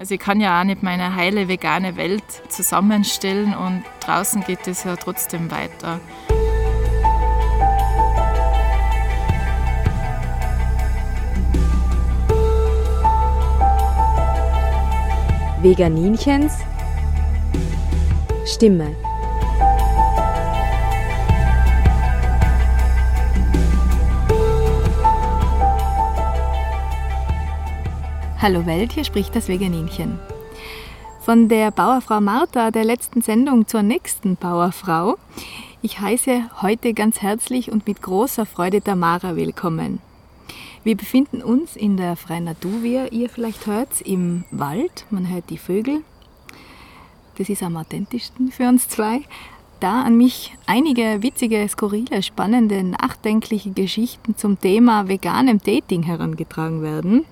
Also ich kann ja auch nicht meine heile vegane Welt zusammenstellen und draußen geht es ja trotzdem weiter. Veganinchens Stimme. Hallo Welt, hier spricht das Veganinchen. Von der Bauerfrau Martha, der letzten Sendung zur nächsten Bauerfrau. Ich heiße heute ganz herzlich und mit großer Freude Tamara willkommen. Wir befinden uns in der freien Natur, wie ihr vielleicht hört, im Wald. Man hört die Vögel. Das ist am authentischsten für uns zwei. Da an mich einige witzige, skurrile, spannende, nachdenkliche Geschichten zum Thema veganem Dating herangetragen werden,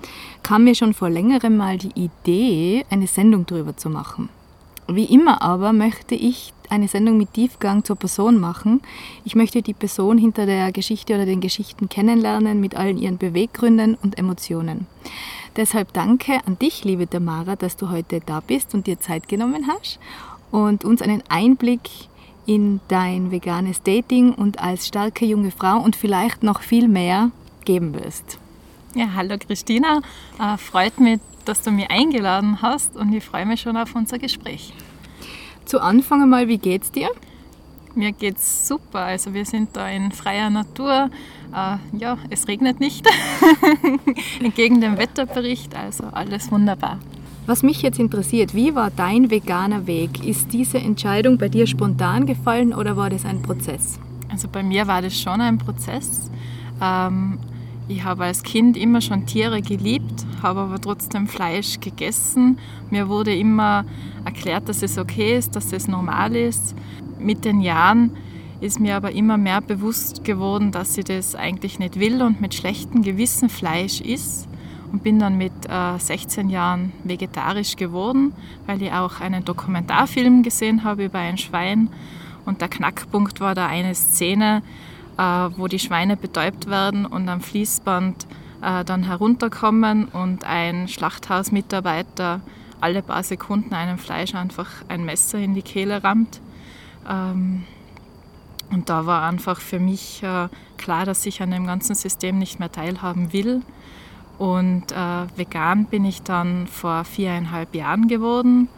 kam mir schon vor längerem mal die Idee, eine Sendung darüber zu machen. Wie immer aber möchte ich eine Sendung mit Tiefgang zur Person machen. Ich möchte die Person hinter der Geschichte oder den Geschichten kennenlernen mit allen ihren Beweggründen und Emotionen. Deshalb danke an dich, liebe Tamara, dass du heute da bist und dir Zeit genommen hast und uns einen Einblick in dein veganes Dating und als starke junge Frau und vielleicht noch viel mehr geben wirst. Ja, hallo Christina, äh, freut mich, dass du mich eingeladen hast und ich freue mich schon auf unser Gespräch. Zu Anfang einmal, wie geht's dir? Mir geht's super. Also wir sind da in freier Natur. Äh, ja, es regnet nicht. Entgegen dem Wetterbericht, also alles wunderbar. Was mich jetzt interessiert, wie war dein veganer Weg? Ist diese Entscheidung bei dir spontan gefallen oder war das ein Prozess? Also bei mir war das schon ein Prozess. Ähm, ich habe als Kind immer schon Tiere geliebt, habe aber trotzdem Fleisch gegessen. Mir wurde immer erklärt, dass es okay ist, dass es normal ist. Mit den Jahren ist mir aber immer mehr bewusst geworden, dass ich das eigentlich nicht will und mit schlechtem Gewissen Fleisch isst und bin dann mit äh, 16 Jahren vegetarisch geworden, weil ich auch einen Dokumentarfilm gesehen habe über ein Schwein. Und der Knackpunkt war da eine Szene, äh, wo die Schweine betäubt werden und am Fließband äh, dann herunterkommen und ein Schlachthausmitarbeiter alle paar Sekunden einem Fleisch einfach ein Messer in die Kehle rammt. Ähm, und da war einfach für mich äh, klar, dass ich an dem ganzen System nicht mehr teilhaben will. Und äh, vegan bin ich dann vor viereinhalb Jahren geworden.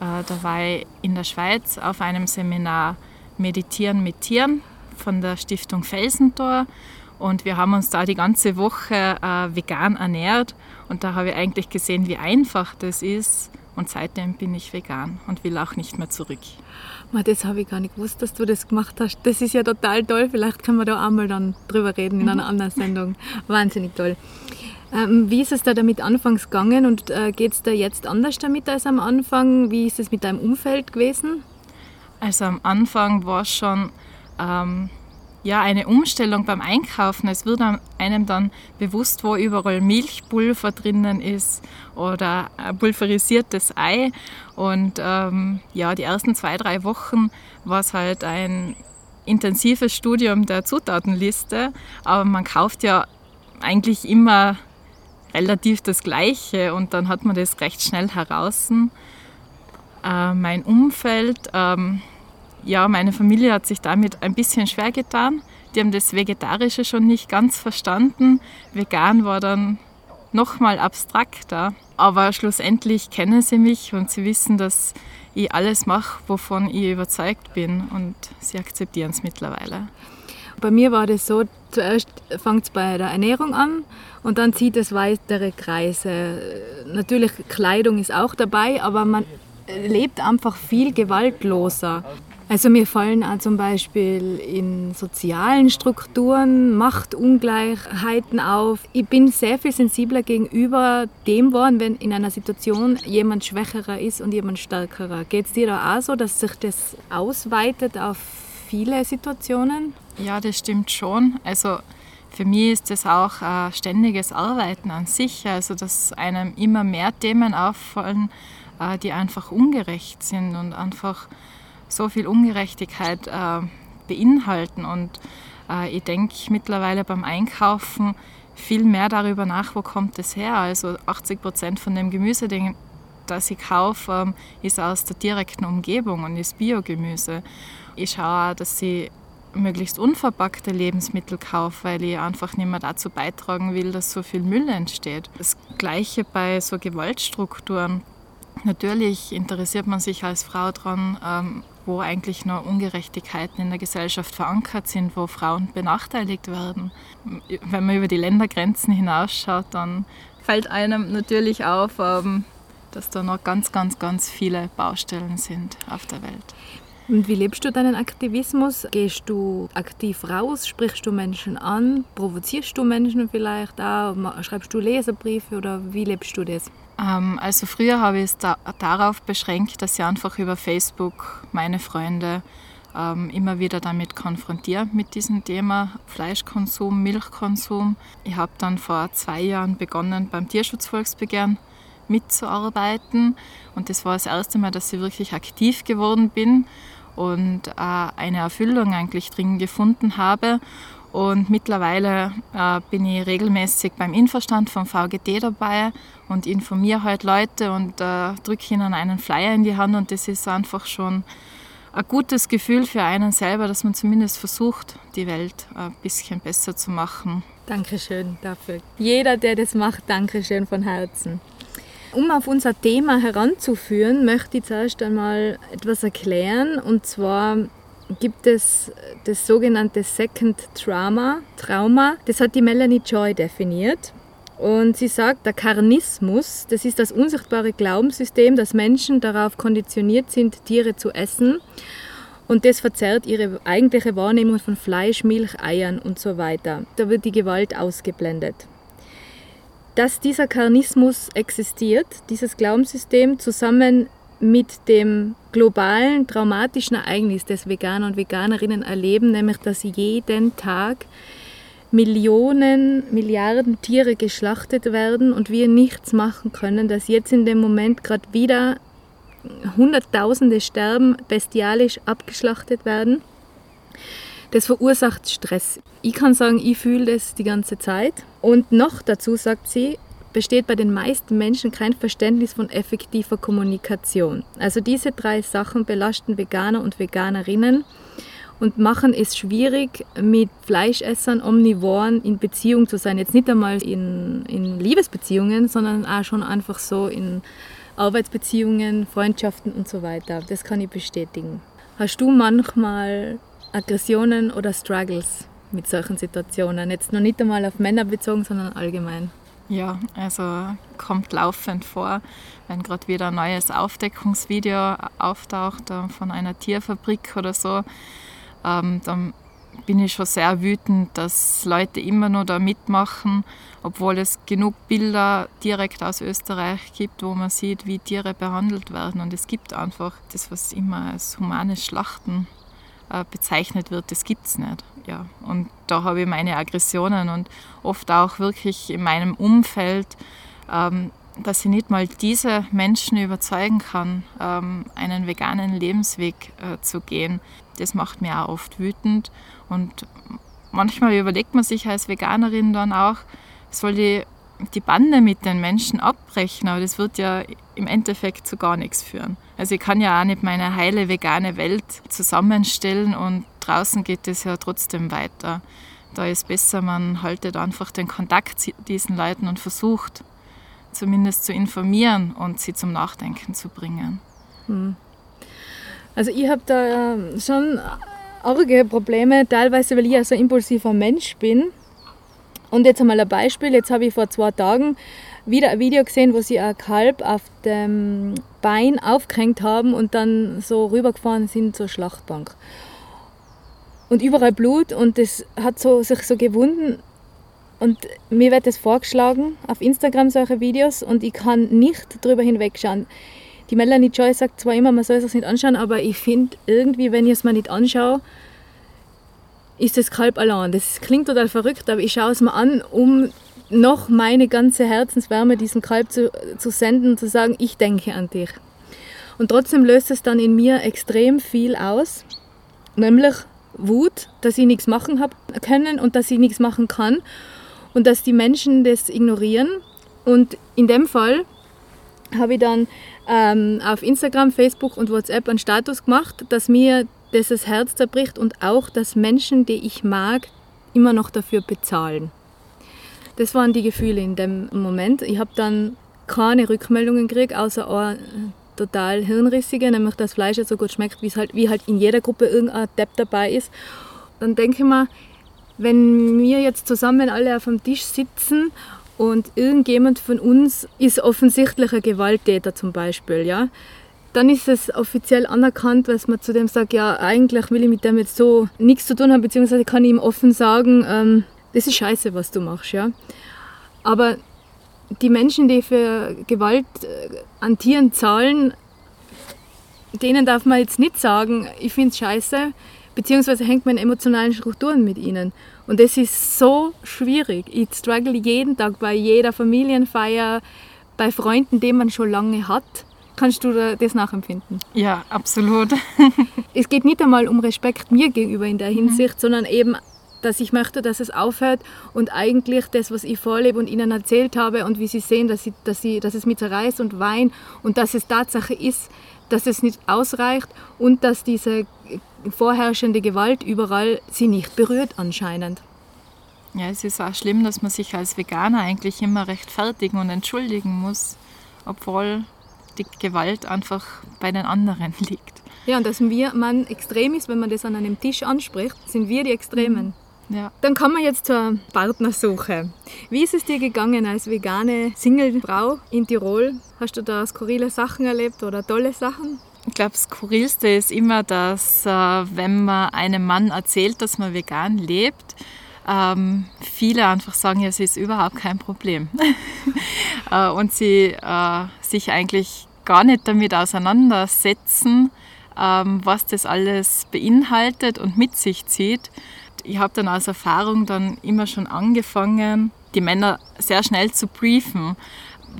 Äh, da war ich in der Schweiz auf einem Seminar Meditieren mit Tieren von der Stiftung Felsentor und wir haben uns da die ganze Woche äh, vegan ernährt und da habe ich eigentlich gesehen, wie einfach das ist und seitdem bin ich vegan und will auch nicht mehr zurück. Das habe ich gar nicht gewusst, dass du das gemacht hast. Das ist ja total toll. Vielleicht können wir da einmal dann drüber reden in einer mhm. anderen Sendung. Wahnsinnig toll. Ähm, wie ist es da damit anfangs gegangen und äh, geht es da jetzt anders damit als am Anfang? Wie ist es mit deinem Umfeld gewesen? Also am Anfang war es schon ähm, ja, eine Umstellung beim Einkaufen. Es wird einem dann bewusst, wo überall Milchpulver drinnen ist oder pulverisiertes Ei. Und ähm, ja, die ersten zwei, drei Wochen war es halt ein intensives Studium der Zutatenliste. Aber man kauft ja eigentlich immer relativ das Gleiche und dann hat man das recht schnell heraus. Äh, mein Umfeld, ähm, ja, meine Familie hat sich damit ein bisschen schwer getan. Die haben das Vegetarische schon nicht ganz verstanden. Vegan war dann nochmal abstrakter. Aber schlussendlich kennen sie mich und sie wissen, dass ich alles mache, wovon ich überzeugt bin und sie akzeptieren es mittlerweile. Bei mir war das so, zuerst fängt es bei der Ernährung an und dann zieht es weitere Kreise. Natürlich Kleidung ist auch dabei, aber man lebt einfach viel gewaltloser. Also mir fallen auch zum Beispiel in sozialen Strukturen Machtungleichheiten auf. Ich bin sehr viel sensibler gegenüber dem worden, wenn in einer Situation jemand schwächerer ist und jemand stärkerer. Geht es dir da auch so, dass sich das ausweitet auf viele Situationen? Ja, das stimmt schon. Also für mich ist das auch ein ständiges Arbeiten an sich, also dass einem immer mehr Themen auffallen, äh, die einfach ungerecht sind und einfach so viel Ungerechtigkeit äh, beinhalten. Und äh, ich denke mittlerweile beim Einkaufen viel mehr darüber nach, wo kommt es her. Also 80 Prozent von dem Gemüse, das ich kaufe, ähm, ist aus der direkten Umgebung und ist Biogemüse. Ich schaue auch, dass ich möglichst unverpackte Lebensmittel kaufe, weil ich einfach nicht mehr dazu beitragen will, dass so viel Müll entsteht. Das gleiche bei so Gewaltstrukturen. Natürlich interessiert man sich als Frau daran, ähm, wo eigentlich noch Ungerechtigkeiten in der Gesellschaft verankert sind, wo Frauen benachteiligt werden. Wenn man über die Ländergrenzen hinausschaut, dann fällt einem natürlich auf, ähm, dass da noch ganz, ganz, ganz viele Baustellen sind auf der Welt. Und wie lebst du deinen Aktivismus? Gehst du aktiv raus? Sprichst du Menschen an? Provozierst du Menschen vielleicht auch? Schreibst du Leserbriefe oder wie lebst du das? Ähm, also früher habe ich es da, darauf beschränkt, dass ich einfach über Facebook meine Freunde ähm, immer wieder damit konfrontiere mit diesem Thema Fleischkonsum, Milchkonsum. Ich habe dann vor zwei Jahren begonnen beim Tierschutzvolksbegehren mitzuarbeiten und das war das erste Mal, dass ich wirklich aktiv geworden bin und äh, eine Erfüllung eigentlich drin gefunden habe. Und mittlerweile äh, bin ich regelmäßig beim Infostand vom VGT dabei und informiere halt Leute und äh, drücke ihnen einen Flyer in die Hand und das ist einfach schon ein gutes Gefühl für einen selber, dass man zumindest versucht, die Welt ein bisschen besser zu machen. Dankeschön dafür. Jeder, der das macht, Dankeschön von Herzen. Um auf unser Thema heranzuführen, möchte ich zuerst einmal etwas erklären. Und zwar gibt es das sogenannte Second Trauma. Trauma. Das hat die Melanie Joy definiert. Und sie sagt, der Karnismus, das ist das unsichtbare Glaubenssystem, dass Menschen darauf konditioniert sind, Tiere zu essen. Und das verzerrt ihre eigentliche Wahrnehmung von Fleisch, Milch, Eiern und so weiter. Da wird die Gewalt ausgeblendet dass dieser Karnismus existiert, dieses Glaubenssystem, zusammen mit dem globalen traumatischen Ereignis, das Veganer und Veganerinnen erleben, nämlich dass jeden Tag Millionen, Milliarden Tiere geschlachtet werden und wir nichts machen können, dass jetzt in dem Moment gerade wieder Hunderttausende sterben, bestialisch abgeschlachtet werden. Das verursacht Stress. Ich kann sagen, ich fühle das die ganze Zeit. Und noch dazu sagt sie, besteht bei den meisten Menschen kein Verständnis von effektiver Kommunikation. Also diese drei Sachen belasten Veganer und Veganerinnen und machen es schwierig, mit Fleischessern, Omnivoren in Beziehung zu sein. Jetzt nicht einmal in, in Liebesbeziehungen, sondern auch schon einfach so in Arbeitsbeziehungen, Freundschaften und so weiter. Das kann ich bestätigen. Hast du manchmal Aggressionen oder Struggles mit solchen Situationen? Jetzt noch nicht einmal auf Männer bezogen, sondern allgemein. Ja, also kommt laufend vor, wenn gerade wieder ein neues Aufdeckungsvideo auftaucht äh, von einer Tierfabrik oder so, ähm, dann bin ich schon sehr wütend, dass Leute immer nur da mitmachen, obwohl es genug Bilder direkt aus Österreich gibt, wo man sieht, wie Tiere behandelt werden. Und es gibt einfach das, was immer als humanes Schlachten bezeichnet wird, das gibt es nicht. Ja. Und da habe ich meine Aggressionen und oft auch wirklich in meinem Umfeld, ähm, dass ich nicht mal diese Menschen überzeugen kann, ähm, einen veganen Lebensweg äh, zu gehen. Das macht mir auch oft wütend. Und manchmal überlegt man sich als Veganerin dann auch, soll die die Bande mit den Menschen abbrechen, aber das wird ja im Endeffekt zu gar nichts führen. Also ich kann ja auch nicht meine heile vegane Welt zusammenstellen und draußen geht es ja trotzdem weiter. Da ist besser, man haltet einfach den Kontakt zu diesen Leuten und versucht zumindest zu informieren und sie zum Nachdenken zu bringen. Hm. Also ich habe da schon arge Probleme, teilweise weil ich ja so ein impulsiver Mensch bin und jetzt einmal ein Beispiel. Jetzt habe ich vor zwei Tagen wieder ein Video gesehen, wo sie ein Kalb auf dem Bein aufgehängt haben und dann so rübergefahren sind zur Schlachtbank. Und überall Blut und das hat so, sich so gewunden. Und mir wird das vorgeschlagen auf Instagram solche Videos und ich kann nicht drüber hinwegschauen. Die Melanie Joy sagt zwar immer, man soll es sich nicht anschauen, aber ich finde irgendwie, wenn ich es mir nicht anschaue, ist das Kalb allein. Das klingt total verrückt, aber ich schaue es mir an, um noch meine ganze Herzenswärme diesem Kalb zu, zu senden und zu sagen, ich denke an dich. Und trotzdem löst es dann in mir extrem viel aus, nämlich Wut, dass ich nichts machen habe können und dass ich nichts machen kann und dass die Menschen das ignorieren. Und in dem Fall habe ich dann ähm, auf Instagram, Facebook und WhatsApp einen Status gemacht, dass mir das das Herz zerbricht und auch, dass Menschen, die ich mag, immer noch dafür bezahlen. Das waren die Gefühle in dem Moment. Ich habe dann keine Rückmeldungen gekriegt, außer eine total hirnrissige, nämlich dass Fleisch so gut schmeckt, wie, halt, wie halt in jeder Gruppe irgendein Depp dabei ist. Dann denke ich mir, wenn wir jetzt zusammen alle auf dem Tisch sitzen und irgendjemand von uns ist offensichtlich ein Gewalttäter zum Beispiel, ja, dann ist es offiziell anerkannt, dass man zu dem sagt, ja, eigentlich will ich mit dem jetzt so nichts zu tun haben, beziehungsweise kann ich ihm offen sagen, ähm, das ist scheiße, was du machst, ja. Aber die Menschen, die für Gewalt äh, an Tieren zahlen, denen darf man jetzt nicht sagen, ich finde es scheiße, beziehungsweise hängt man in emotionalen Strukturen mit ihnen. Und das ist so schwierig. Ich struggle jeden Tag bei jeder Familienfeier, bei Freunden, die man schon lange hat. Kannst du das nachempfinden? Ja, absolut. es geht nicht einmal um Respekt mir gegenüber in der Hinsicht, mhm. sondern eben dass ich möchte, dass es aufhört und eigentlich das, was ich vorlebe und ihnen erzählt habe und wie sie sehen, dass, sie, dass, sie, dass es mit zerreißt und weint und dass es Tatsache ist, dass es nicht ausreicht und dass diese vorherrschende Gewalt überall sie nicht berührt anscheinend. Ja, es ist auch schlimm, dass man sich als Veganer eigentlich immer rechtfertigen und entschuldigen muss, obwohl die Gewalt einfach bei den anderen liegt. Ja, und dass wir, man extrem ist, wenn man das an einem Tisch anspricht, sind wir die Extremen. Ja. Dann kommen wir jetzt zur Partnersuche. Wie ist es dir gegangen als vegane Singlefrau in Tirol? Hast du da skurrile Sachen erlebt oder tolle Sachen? Ich glaube, das Skurrilste ist immer, dass äh, wenn man einem Mann erzählt, dass man vegan lebt, ähm, viele einfach sagen, ja, es ist überhaupt kein Problem. äh, und sie äh, sich eigentlich gar nicht damit auseinandersetzen, ähm, was das alles beinhaltet und mit sich zieht ich habe dann als Erfahrung dann immer schon angefangen, die Männer sehr schnell zu briefen,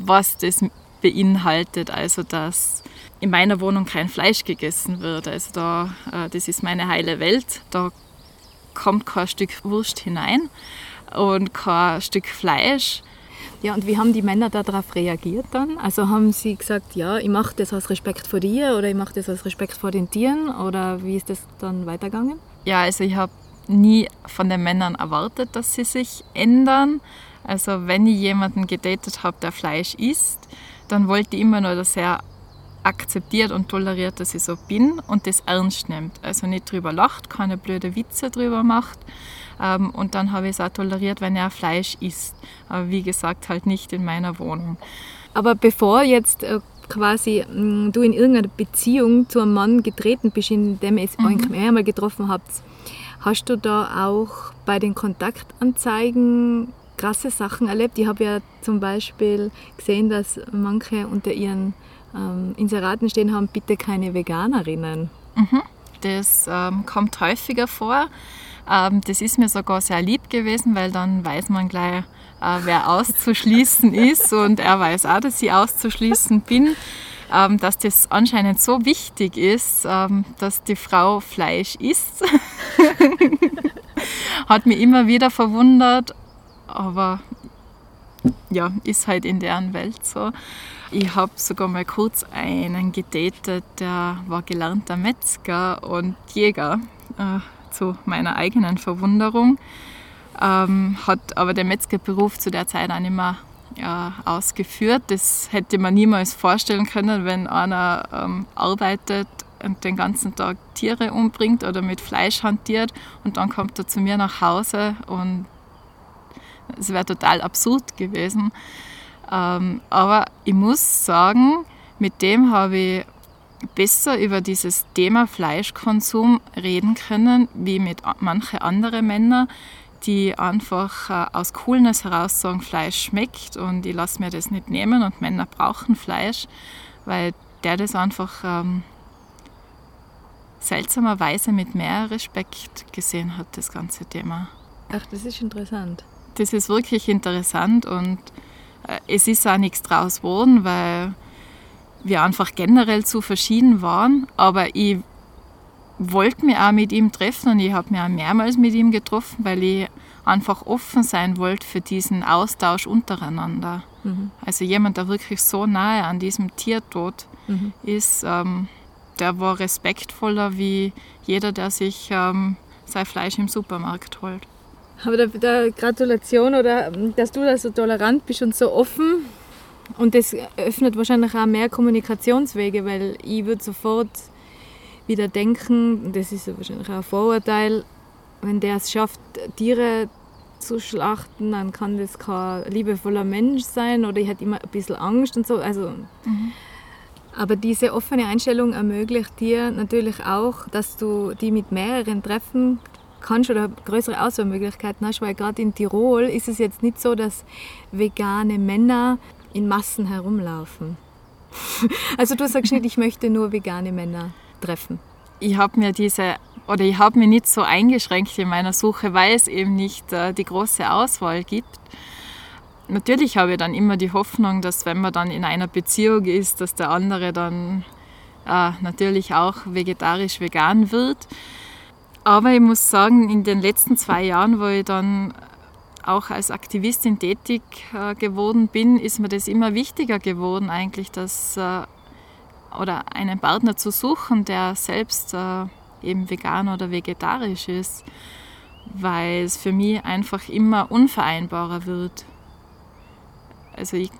was das beinhaltet. Also, dass in meiner Wohnung kein Fleisch gegessen wird. Also, da, äh, das ist meine heile Welt. Da kommt kein Stück Wurst hinein und kein Stück Fleisch. Ja, und wie haben die Männer darauf reagiert dann? Also haben sie gesagt, ja, ich mache das aus Respekt vor dir oder ich mache das aus Respekt vor den Tieren oder wie ist das dann weitergegangen? Ja, also ich habe nie von den Männern erwartet, dass sie sich ändern. Also wenn ich jemanden gedatet habe, der Fleisch isst, dann wollte ich immer nur, dass er akzeptiert und toleriert, dass ich so bin und das ernst nimmt. Also nicht drüber lacht, keine blöde Witze drüber macht. Ähm, und dann habe ich es auch toleriert, wenn er Fleisch isst. Aber wie gesagt, halt nicht in meiner Wohnung. Aber bevor jetzt äh, quasi mm, du in irgendeiner Beziehung zu einem Mann getreten bist, in dem ihr es mhm. einmal getroffen habt, Hast du da auch bei den Kontaktanzeigen krasse Sachen erlebt? Ich habe ja zum Beispiel gesehen, dass manche unter ihren ähm, Inseraten stehen haben, bitte keine Veganerinnen. Mhm. Das ähm, kommt häufiger vor. Ähm, das ist mir sogar sehr lieb gewesen, weil dann weiß man gleich, äh, wer auszuschließen ist und er weiß auch, dass ich auszuschließen bin. Ähm, dass das anscheinend so wichtig ist, ähm, dass die Frau Fleisch isst. Hat mich immer wieder verwundert, aber ja, ist halt in deren Welt so. Ich habe sogar mal kurz einen gedatet, der war gelernter Metzger und Jäger, äh, zu meiner eigenen Verwunderung. Ähm, hat aber den Metzgerberuf zu der Zeit auch nicht mehr ausgeführt. Das hätte man niemals vorstellen können, wenn einer ähm, arbeitet und den ganzen Tag Tiere umbringt oder mit Fleisch hantiert und dann kommt er zu mir nach Hause und es wäre total absurd gewesen. Ähm, aber ich muss sagen, mit dem habe ich besser über dieses Thema Fleischkonsum reden können, wie mit manchen anderen Männern, die einfach äh, aus Coolness heraus sagen, Fleisch schmeckt und ich lasse mir das nicht nehmen und Männer brauchen Fleisch, weil der das einfach ähm, seltsamerweise mit mehr Respekt gesehen hat, das ganze Thema. Ach, das ist interessant. Das ist wirklich interessant und äh, es ist auch nichts draus geworden, weil wir einfach generell zu verschieden waren, aber ich wollte mich auch mit ihm treffen und ich habe mich auch mehrmals mit ihm getroffen, weil ich einfach offen sein wollte für diesen Austausch untereinander. Mhm. Also jemand, der wirklich so nahe an diesem Tiertod mhm. ist, ähm, der war respektvoller wie jeder, der sich ähm, sein Fleisch im Supermarkt holt. Aber da, da Gratulation oder dass du da so tolerant bist und so offen. Und das öffnet wahrscheinlich auch mehr Kommunikationswege, weil ich würde sofort wieder denken, das ist wahrscheinlich auch ein Vorurteil, wenn der es schafft, Tiere zu schlachten, dann kann das kein liebevoller Mensch sein oder ich hätte immer ein bisschen Angst und so. Also, mhm. Aber diese offene Einstellung ermöglicht dir natürlich auch, dass du die mit mehreren treffen kannst oder größere Auswahlmöglichkeiten hast, weil gerade in Tirol ist es jetzt nicht so, dass vegane Männer in Massen herumlaufen. also du sagst nicht, ich möchte nur vegane Männer treffen. Ich habe mir diese oder ich habe mich nicht so eingeschränkt in meiner Suche, weil es eben nicht äh, die große Auswahl gibt. Natürlich habe ich dann immer die Hoffnung, dass wenn man dann in einer Beziehung ist, dass der andere dann äh, natürlich auch vegetarisch-vegan wird. Aber ich muss sagen, in den letzten zwei Jahren, wo ich dann auch als Aktivistin tätig äh, geworden bin, ist mir das immer wichtiger geworden, eigentlich, dass äh, oder einen Partner zu suchen, der selbst äh, eben vegan oder vegetarisch ist, weil es für mich einfach immer unvereinbarer wird. Also ich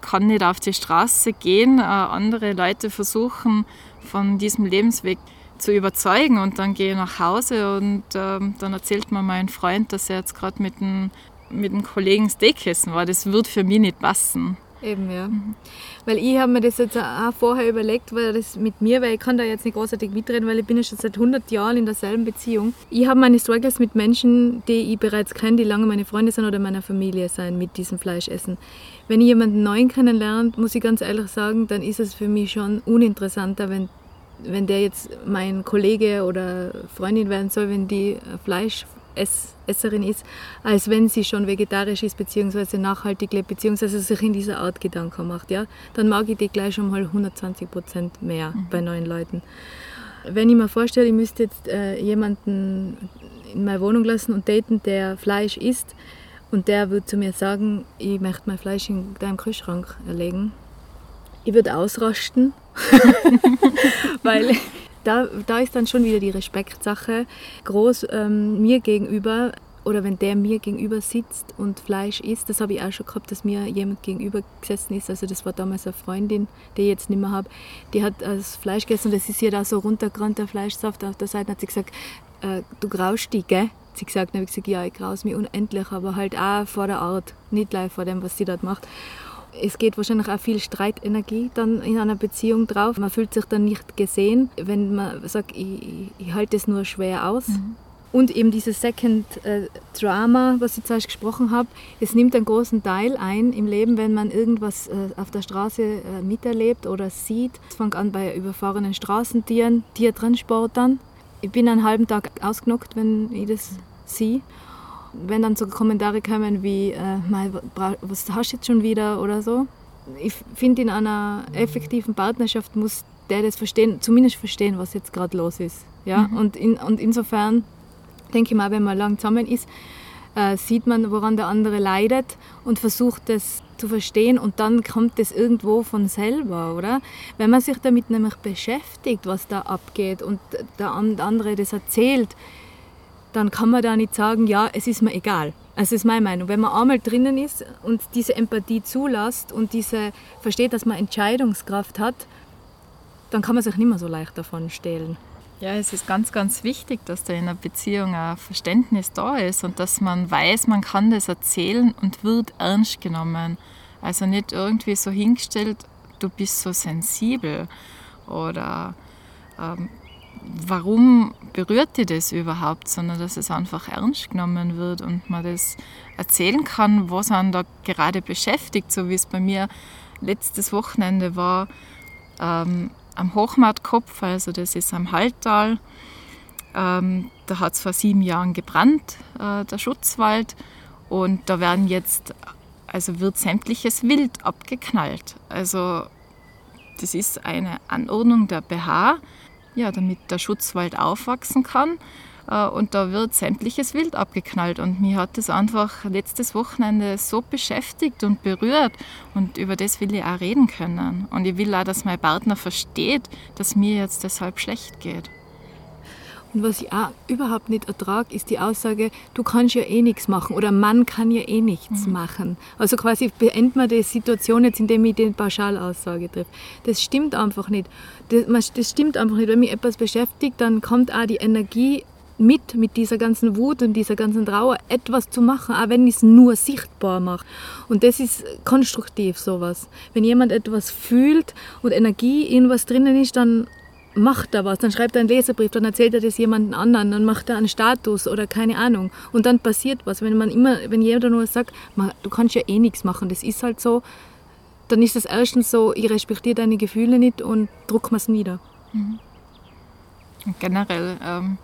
kann nicht auf die Straße gehen, andere Leute versuchen von diesem Lebensweg zu überzeugen und dann gehe ich nach Hause und ähm, dann erzählt mir mein Freund, dass er jetzt gerade mit einem mit Kollegen Steak essen war. Das wird für mich nicht passen. Eben, ja. Mhm. Weil ich habe mir das jetzt auch vorher überlegt, weil das mit mir, weil ich kann da jetzt nicht großartig mitreden, weil ich bin ja schon seit 100 Jahren in derselben Beziehung. Ich habe meine Struggles mit Menschen, die ich bereits kenne, die lange meine Freunde sind oder meiner Familie sein mit diesem Fleischessen. Wenn ich jemanden neuen kennenlerne, muss ich ganz ehrlich sagen, dann ist es für mich schon uninteressanter, wenn wenn der jetzt mein Kollege oder Freundin werden soll, wenn die Fleischesserin ist, als wenn sie schon vegetarisch ist bzw. nachhaltig lebt bzw. sich in dieser Art Gedanken macht, ja, dann mag ich die gleich schon mal 120 Prozent mehr mhm. bei neuen Leuten. Wenn ich mir vorstelle, ich müsste jetzt äh, jemanden in meine Wohnung lassen und daten, der Fleisch isst und der würde zu mir sagen, ich möchte mein Fleisch in deinem Kühlschrank legen, ich würde ausrasten Weil da, da ist dann schon wieder die Respektsache groß ähm, mir gegenüber oder wenn der mir gegenüber sitzt und Fleisch isst, das habe ich auch schon gehabt, dass mir jemand gegenüber gesessen ist. Also das war damals eine Freundin, die ich jetzt nicht mehr habe. Die hat das Fleisch gegessen und das ist ihr da so runtergerannt, der Fleischsaft auf der Seite. Hat sie gesagt, äh, du graust dich, gell? Sie gesagt, dann habe ich gesagt, ja, ich graus mich unendlich, aber halt auch vor der Art, nicht gleich vor dem, was sie dort macht es geht wahrscheinlich auch viel Streitenergie dann in einer Beziehung drauf. Man fühlt sich dann nicht gesehen, wenn man sagt, ich, ich halte es nur schwer aus. Mhm. Und eben dieses Second äh, Drama, was ich zuerst gesprochen habe, es nimmt einen großen Teil ein im Leben, wenn man irgendwas äh, auf der Straße äh, miterlebt oder sieht. Es fängt an bei überfahrenen Straßentieren, Tiertransportern. Ich bin einen halben Tag ausgenockt, wenn ich das sehe wenn dann so Kommentare kommen wie, äh, was hast du jetzt schon wieder oder so. Ich finde, in einer effektiven Partnerschaft muss der das verstehen, zumindest verstehen, was jetzt gerade los ist. Ja? Mhm. Und, in, und insofern denke ich mal, wenn man lang zusammen ist, äh, sieht man, woran der andere leidet und versucht das zu verstehen und dann kommt das irgendwo von selber, oder? Wenn man sich damit nämlich beschäftigt, was da abgeht und der andere das erzählt, dann kann man da nicht sagen, ja, es ist mir egal. Also ist meine Meinung. Wenn man einmal drinnen ist und diese Empathie zulässt und diese versteht, dass man Entscheidungskraft hat, dann kann man sich nicht mehr so leicht davon stehlen. Ja, es ist ganz, ganz wichtig, dass da in einer Beziehung ein Verständnis da ist und dass man weiß, man kann das erzählen und wird ernst genommen. Also nicht irgendwie so hingestellt, du bist so sensibel oder ähm, warum berührt die das überhaupt, sondern dass es einfach ernst genommen wird und man das erzählen kann, was einen da gerade beschäftigt, so wie es bei mir letztes Wochenende war ähm, am Hochmartkopf, also das ist am Halltal. Ähm, da hat es vor sieben Jahren gebrannt, äh, der Schutzwald, und da werden jetzt, also wird sämtliches Wild abgeknallt. Also das ist eine Anordnung der BH, ja, damit der Schutzwald aufwachsen kann. äh, und da wird sämtliches Wild abgeknallt. Und mich hat das einfach letztes Wochenende so beschäftigt und berührt und über das will ich auch reden können. Und ich will auch, dass mein Partner versteht, dass mir jetzt deshalb schlecht geht. Und was ich auch überhaupt nicht ertrage, ist die Aussage, du kannst ja eh nichts machen oder Mann kann ja eh nichts mhm. machen. Also quasi beendet man die Situation jetzt, indem ich die Pauschalaussage treffe. Das stimmt einfach nicht. Das, das stimmt einfach nicht. Wenn mich etwas beschäftigt, dann kommt auch die Energie mit, mit dieser ganzen Wut und dieser ganzen Trauer etwas zu machen, auch wenn ich es nur sichtbar mache. Und das ist konstruktiv sowas. Wenn jemand etwas fühlt und Energie in was drinnen ist, dann macht er was, dann schreibt er einen Leserbrief, dann erzählt er das jemandem anderen, dann macht er einen Status oder keine Ahnung. Und dann passiert was. Wenn man immer, wenn jeder nur sagt, du kannst ja eh nichts machen, das ist halt so, dann ist das erstens so, ich respektiere deine Gefühle nicht und druck mir es nieder. Mhm. Generell, ähm,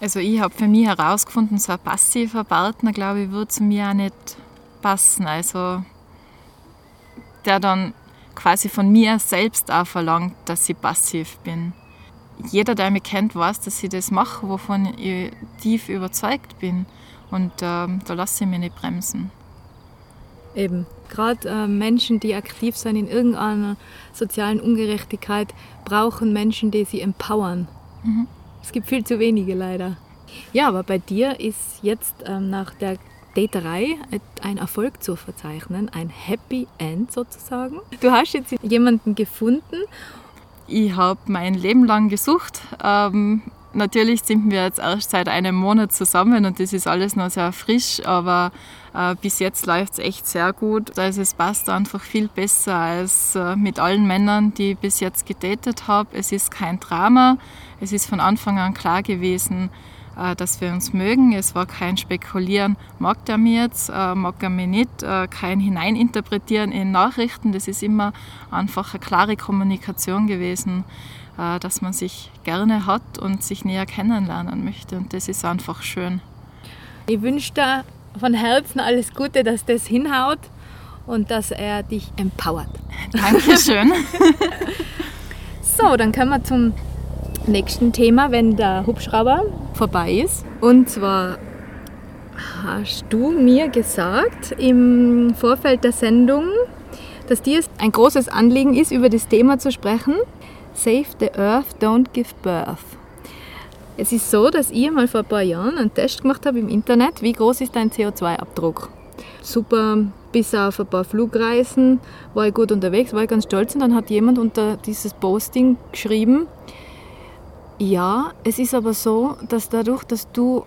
also ich habe für mich herausgefunden, so ein passiver Partner, glaube ich, würde zu mir auch nicht passen. Also der dann quasi von mir selbst auch verlangt, dass ich passiv bin. Jeder, der mich kennt, weiß, dass ich das mache, wovon ich tief überzeugt bin. Und ähm, da lasse ich mich nicht bremsen. Eben, gerade äh, Menschen, die aktiv sind in irgendeiner sozialen Ungerechtigkeit, brauchen Menschen, die sie empowern. Mhm. Es gibt viel zu wenige leider. Ja, aber bei dir ist jetzt ähm, nach der Daterei ein Erfolg zu verzeichnen, ein Happy End sozusagen. Du hast jetzt jemanden gefunden. Ich habe mein Leben lang gesucht. Ähm, natürlich sind wir jetzt erst seit einem Monat zusammen und das ist alles noch sehr frisch, aber äh, bis jetzt läuft es echt sehr gut. Also es passt einfach viel besser als äh, mit allen Männern, die ich bis jetzt gedatet habe. Es ist kein Drama. Es ist von Anfang an klar gewesen, äh, dass wir uns mögen. Es war kein Spekulieren, mag der mir jetzt, äh, mag er mich nicht, äh, kein Hineininterpretieren in Nachrichten. Das ist immer einfach eine klare Kommunikation gewesen, dass man sich gerne hat und sich näher kennenlernen möchte. Und das ist einfach schön. Ich wünsche dir von Herzen alles Gute, dass das hinhaut und dass er dich empowert. Dankeschön. so, dann können wir zum nächsten Thema, wenn der Hubschrauber vorbei ist. Und zwar hast du mir gesagt im Vorfeld der Sendung, dass dir ein großes Anliegen ist, über das Thema zu sprechen. Save the Earth, don't give birth. Es ist so, dass ich mal vor ein paar Jahren einen Test gemacht habe im Internet, wie groß ist dein CO2-Abdruck. Super, bis auf ein paar Flugreisen war ich gut unterwegs, war ich ganz stolz und dann hat jemand unter dieses Posting geschrieben, ja, es ist aber so, dass dadurch, dass du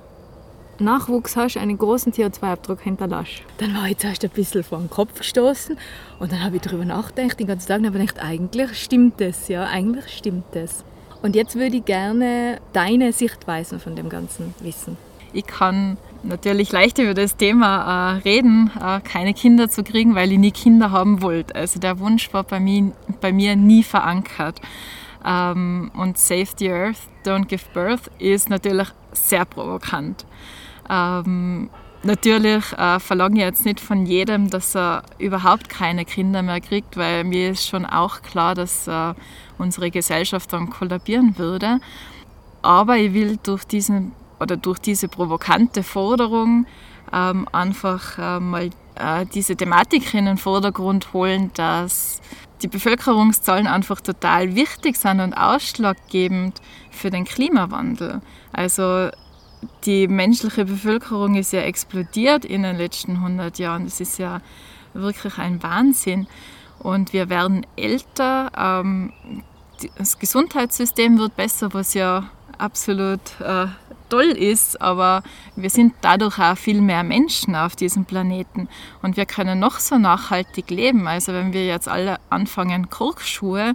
Nachwuchs hast, einen großen CO2-Abdruck hinterlässt. Dann war ich zuerst ein bisschen vor den Kopf gestoßen und dann habe ich darüber nachgedacht, den ganzen Tag, und habe gedacht, eigentlich stimmt das, ja, eigentlich stimmt das. Und jetzt würde ich gerne deine Sichtweisen von dem Ganzen wissen. Ich kann natürlich leicht über das Thema äh, reden, äh, keine Kinder zu kriegen, weil ich nie Kinder haben wollte. Also der Wunsch war bei mir, bei mir nie verankert. Ähm, und Save the Earth, Don't Give Birth ist natürlich sehr provokant. Ähm, natürlich äh, verlange ich jetzt nicht von jedem, dass er überhaupt keine Kinder mehr kriegt, weil mir ist schon auch klar, dass äh, unsere Gesellschaft dann kollabieren würde. Aber ich will durch, diesen, oder durch diese provokante Forderung ähm, einfach äh, mal äh, diese Thematik in den Vordergrund holen, dass die Bevölkerungszahlen einfach total wichtig sind und ausschlaggebend für den Klimawandel. Also die menschliche Bevölkerung ist ja explodiert in den letzten 100 Jahren. Das ist ja wirklich ein Wahnsinn. Und wir werden älter, ähm, das Gesundheitssystem wird besser, was ja absolut äh, toll ist, aber wir sind dadurch auch viel mehr Menschen auf diesem Planeten und wir können noch so nachhaltig leben. Also wenn wir jetzt alle anfangen, Korkschuhe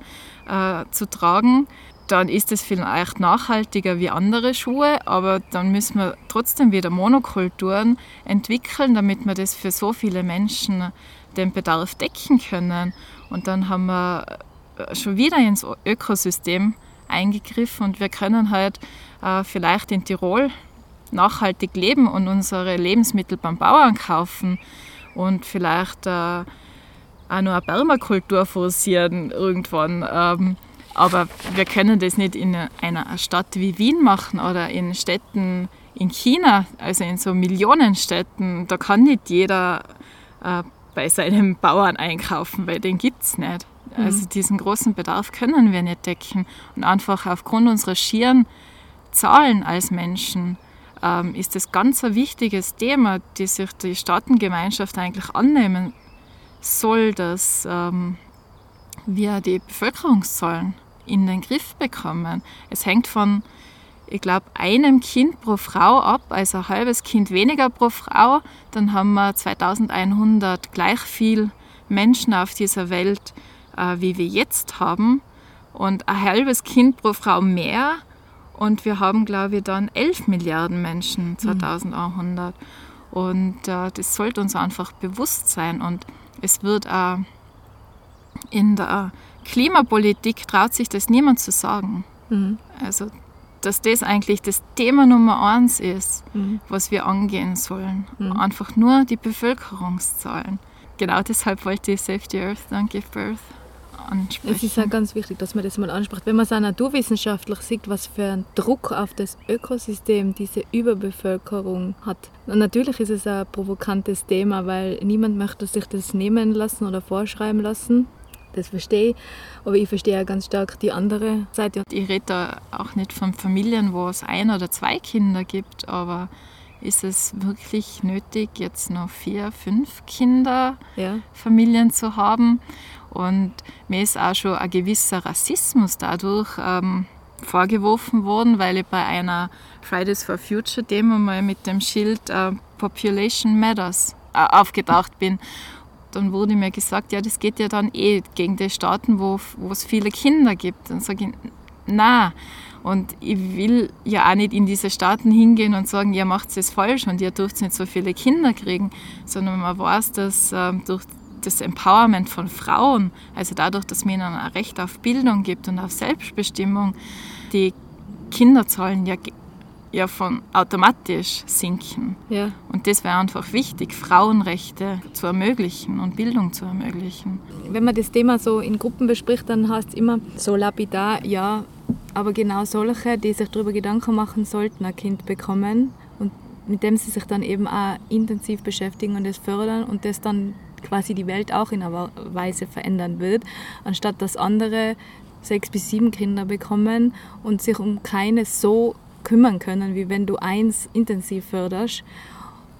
äh, zu tragen, dann ist es vielleicht nachhaltiger wie andere Schuhe, aber dann müssen wir trotzdem wieder Monokulturen entwickeln, damit wir das für so viele Menschen den Bedarf decken können. Und dann haben wir schon wieder ins Ökosystem eingegriffen und wir können halt äh, vielleicht in Tirol nachhaltig leben und unsere Lebensmittel beim Bauern kaufen und vielleicht äh, auch noch eine Permakultur forcieren irgendwann. Ähm, Aber wir können das nicht in einer Stadt wie Wien machen oder in Städten in China, also in so Millionenstädten. Da kann nicht jeder äh, bei seinem Bauern einkaufen, weil den gibt es nicht. Mhm. Also diesen großen Bedarf können wir nicht decken. Und einfach aufgrund unserer schieren Zahlen als Menschen ähm, ist das ganz ein wichtiges Thema, das sich die Staatengemeinschaft eigentlich annehmen soll, dass ähm, wir die Bevölkerungszahlen in den Griff bekommen. Es hängt von, ich glaube, einem Kind pro Frau ab, also ein halbes Kind weniger pro Frau. Dann haben wir 2100 gleich viel Menschen auf dieser Welt, äh, wie wir jetzt haben. Und ein halbes Kind pro Frau mehr. Und wir haben, glaube ich, dann 11 Milliarden Menschen 2100. Mhm. Und äh, das sollte uns einfach bewusst sein. Und es wird auch in der Klimapolitik traut sich das niemand zu sagen. Mhm. Also, dass das eigentlich das Thema Nummer eins ist, mhm. was wir angehen sollen. Mhm. Einfach nur die Bevölkerungszahlen. Genau deshalb wollte ich Save the Earth Don't Give Birth ansprechen. Es ist ja ganz wichtig, dass man das mal anspricht. Wenn man es auch naturwissenschaftlich sieht, was für ein Druck auf das Ökosystem diese Überbevölkerung hat. Und natürlich ist es ein provokantes Thema, weil niemand möchte sich das nehmen lassen oder vorschreiben lassen das verstehe ich. Aber ich verstehe auch ganz stark die andere Seite. Ich rede da auch nicht von Familien, wo es ein oder zwei Kinder gibt, aber ist es wirklich nötig, jetzt noch vier, fünf Kinder, ja. Familien zu haben? Und mir ist auch schon ein gewisser Rassismus dadurch ähm, vorgeworfen worden, weil ich bei einer Fridays for Future Demo mal mit dem Schild äh, Population Matters äh, aufgetaucht bin dann wurde mir gesagt, ja, das geht ja dann eh gegen die Staaten, wo, es viele Kinder gibt. Dann sage ich, na. Und ich will ja auch nicht in diese Staaten hingehen und sagen, ihr macht es falsch und ihr dürft nicht so viele Kinder kriegen, sondern man weiß, dass äh, durch das Empowerment von Frauen, also dadurch, dass man ihnen ein Recht auf Bildung gibt und auf Selbstbestimmung, die Kinderzahlen ja ja von automatisch sinken. Ja. Und das wäre einfach wichtig, Frauenrechte zu ermöglichen und Bildung zu ermöglichen. Wenn man das Thema so in Gruppen bespricht, dann heißt es immer so lapidar, ja, aber genau solche, die sich darüber Gedanken machen sollten, ein Kind bekommen und mit dem sie sich dann eben auch intensiv beschäftigen und das fördern und das dann quasi die Welt auch in einer Weise verändern wird, anstatt dass andere sechs bis sieben Kinder bekommen und sich um keine so kümmern können, wie wenn du eins intensiv förderst.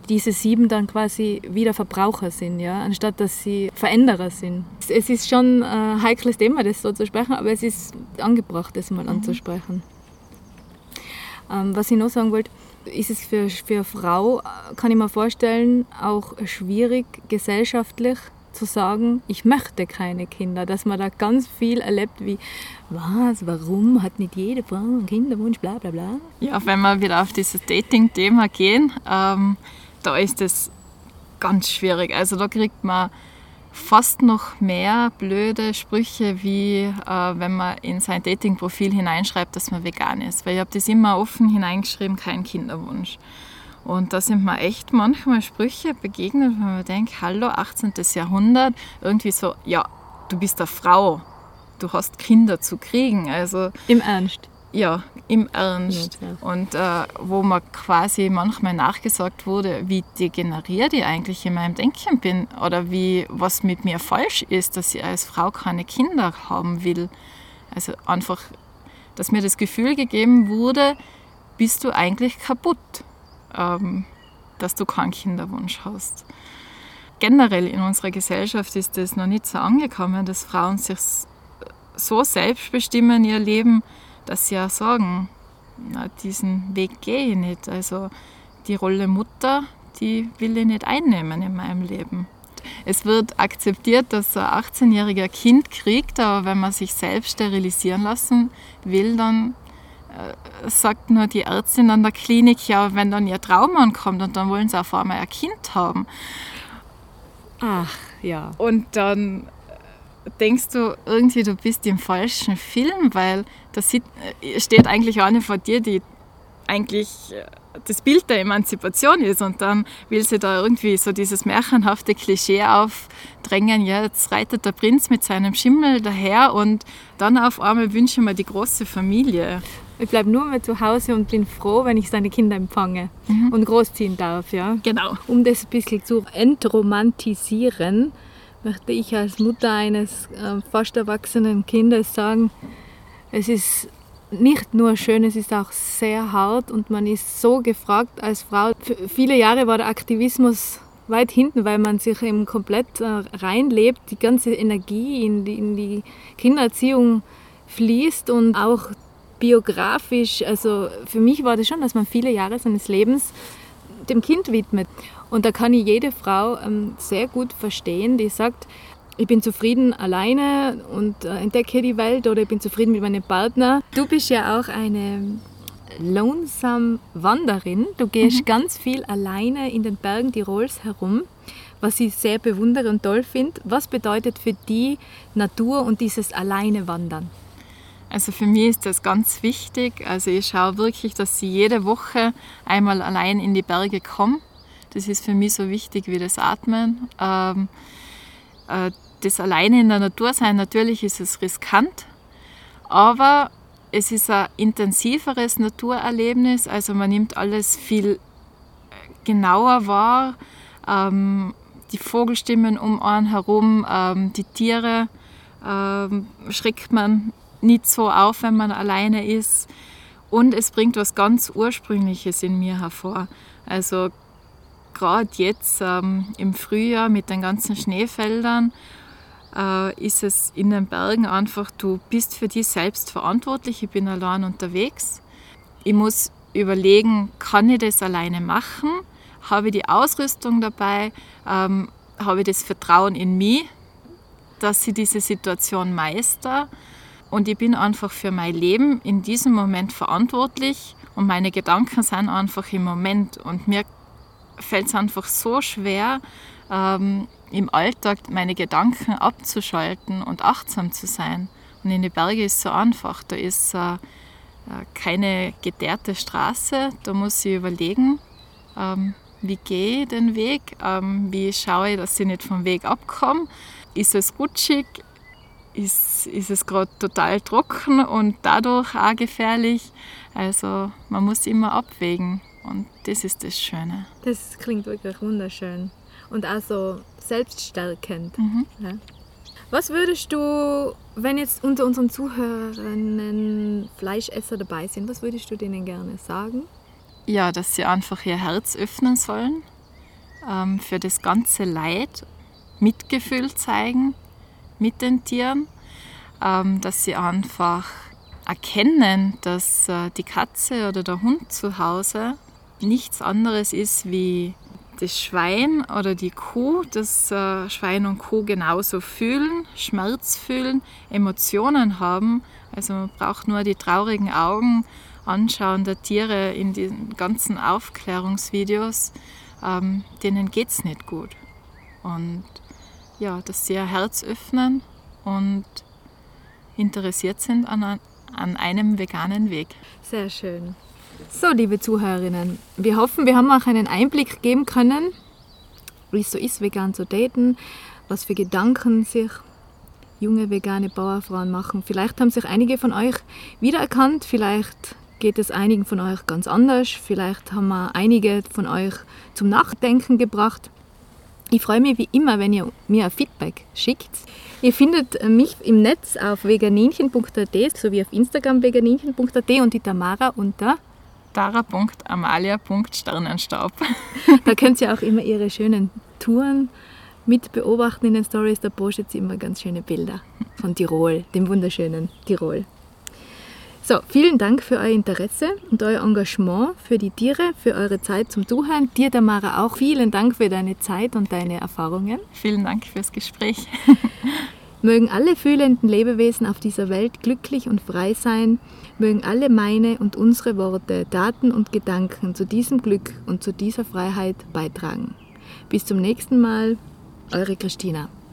Diese sieben dann quasi wieder Verbraucher sind, ja, anstatt dass sie Veränderer sind. Es ist schon ein heikles Thema, das so zu sprechen, aber es ist angebracht, das mal mhm. anzusprechen. Ähm, was ich noch sagen wollte, ist es für, für eine Frau, kann ich mir vorstellen, auch schwierig gesellschaftlich zu sagen, ich möchte keine Kinder, dass man da ganz viel erlebt, wie, was, warum hat nicht jede Frau einen Kinderwunsch, bla bla bla. Ja, wenn wir wieder auf dieses Dating-Thema gehen, ähm, da ist es ganz schwierig. Also da kriegt man fast noch mehr blöde Sprüche, wie äh, wenn man in sein Dating-Profil hineinschreibt, dass man vegan ist. Weil ich habe das immer offen hineingeschrieben, kein Kinderwunsch. Und da sind mir echt manchmal Sprüche begegnet, wenn man denkt, hallo, 18. Jahrhundert, irgendwie so, ja, du bist eine Frau, du hast Kinder zu kriegen. Also, Im Ernst? Ja, im Ernst. Ja, und äh, wo mir quasi manchmal nachgesagt wurde, wie degeneriert ich eigentlich in meinem Denken bin oder wie, was mit mir falsch ist, dass ich als Frau keine Kinder haben will. Also einfach, dass mir das Gefühl gegeben wurde, bist du eigentlich kaputt ähm, dass du keinen Kinderwunsch hast. Generell in unserer Gesellschaft ist es noch nicht so angekommen, dass Frauen sich so selbst bestimmen ihr Leben, dass sie auch sagen, na, diesen Weg gehe ich nicht. Also die Rolle Mutter, die will ich nicht einnehmen in meinem Leben. Es wird akzeptiert, dass ein 18-jähriger Kind kriegt, aber wenn man sich selbst sterilisieren lassen will, dann äh, sagt nur die Ärztin an der Klinik, ja, wenn dann ihr Traum ankommt und dann wollen sie auf einmal ein Kind haben. Ach, ja. Und dann denkst du irgendwie, du bist im falschen Film, weil da äh, steht eigentlich eine vor dir, die eigentlich äh, das Bild der Emanzipation ist und dann will sie da irgendwie so dieses märchenhafte Klischee aufdrängen, ja, jetzt reitet der Prinz mit seinem Schimmel daher und dann auf einmal wünschen wir die große Familie. Ich bleibe nur mehr zu Hause und bin froh, wenn ich seine Kinder empfange mhm. und großziehen darf. Ja? Genau. Um das ein bisschen zu entromantisieren, möchte ich als Mutter eines äh, fast erwachsenen Kindes sagen, es ist nicht nur schön, es ist auch sehr hart und man ist so gefragt als Frau. Für viele Jahre war der Aktivismus weit hinten, weil man sich eben komplett äh, reinlebt, die ganze Energie in die, in die Kindererziehung fließt und auch biografisch, also für mich war das schon, dass man viele Jahre seines Lebens dem Kind widmet. Und da kann ich jede Frau ähm, sehr gut verstehen, die sagt, ich bin zufrieden alleine und äh, entdecke die Welt oder ich bin zufrieden mit meinem Partner. Du bist ja auch eine lonesome Wanderin. Du gehst mhm. ganz viel alleine in den Bergen Tirols herum, was ich sehr bewundere und toll finde. Was bedeutet für die Natur und dieses alleine Wandern? Also für mich ist das ganz wichtig. Also ich schaue wirklich, dass ich jede Woche einmal allein in die Berge komme. Das ist für mich so wichtig wie das Atmen. Ähm, äh, das alleine in der Natur sein, natürlich ist es riskant, aber es ist ein intensiveres Naturerlebnis. Also man nimmt alles viel genauer wahr. Ähm, die Vogelstimmen um einen herum, ähm, die Tiere ähm, schreckt man nicht so auf, wenn man alleine ist. Und es bringt was ganz Ursprüngliches in mir hervor. Also gerade jetzt ähm, im Frühjahr mit den ganzen Schneefeldern äh, ist es in den Bergen einfach, du bist für dich selbst verantwortlich. Ich bin allein unterwegs. Ich muss überlegen, kann ich das alleine machen? Habe ich die Ausrüstung dabei? Ähm, habe ich das Vertrauen in mich, dass ich diese Situation meister? Und ich bin einfach für mein Leben in diesem Moment verantwortlich und meine Gedanken sind einfach im Moment. Und mir fällt es einfach so schwer, ähm, im Alltag meine Gedanken abzuschalten und achtsam zu sein. Und in den Bergen ist es so einfach. Da ist äh, äh, keine geteerte Straße. Da muss ich überlegen, ähm, wie gehe ich den Weg, ähm, wie schaue ich, dass ich nicht vom Weg abkomme. Ist es rutschig? Ist, ist es gerade total trocken und dadurch auch gefährlich. Also man muss immer abwägen und das ist das Schöne. Das klingt wirklich wunderschön und auch so selbststärkend. Mhm. Ja. Was würdest du, wenn jetzt unter unseren Zuhörern Fleischesser dabei sind, was würdest du denen gerne sagen? Ja, dass sie einfach ihr Herz öffnen sollen ähm, für das ganze Leid, Mitgefühl zeigen mit den Tieren, ähm, dass sie einfach erkennen, dass äh, die Katze oder der Hund zu Hause nichts anderes ist wie das Schwein oder die Kuh, dass äh, Schwein und Kuh genauso fühlen, Schmerz fühlen, Emotionen haben. Also man braucht nur die traurigen Augen anschauen der Tiere in den ganzen Aufklärungsvideos. Ähm, denen geht es nicht gut. Und ja, dass sie ihr Herz öffnen und interessiert sind an, an einem veganen Weg. Sehr schön. So, liebe Zuhörerinnen, wir hoffen, wir haben auch einen Einblick geben können, wie es so ist, vegan zu daten, was für Gedanken sich junge vegane Bauerfrauen machen. Vielleicht haben sich einige von euch wiedererkannt, vielleicht geht es einigen von euch ganz anders, vielleicht haben wir einige von euch zum Nachdenken gebracht. Ich freue mich wie immer, wenn ihr mir ein Feedback schickt. Ihr findet mich im Netz auf veganinchen.at sowie auf Instagram veganinchen.at und die Tamara unter tara.amalia.sternenstaub. Da könnt ihr auch immer ihre schönen Touren mit beobachten in den Stories. Da postet sie immer ganz schöne Bilder von Tirol, dem wunderschönen Tirol. So, vielen Dank für euer Interesse und euer Engagement für die Tiere, für eure Zeit zum Zuhören. Dir, Tamara, auch vielen Dank für deine Zeit und deine Erfahrungen. Vielen Dank fürs Gespräch. Mögen alle fühlenden Lebewesen auf dieser Welt glücklich und frei sein. Mögen alle meine und unsere Worte, Daten und Gedanken zu diesem Glück und zu dieser Freiheit beitragen. Bis zum nächsten Mal, eure Christina.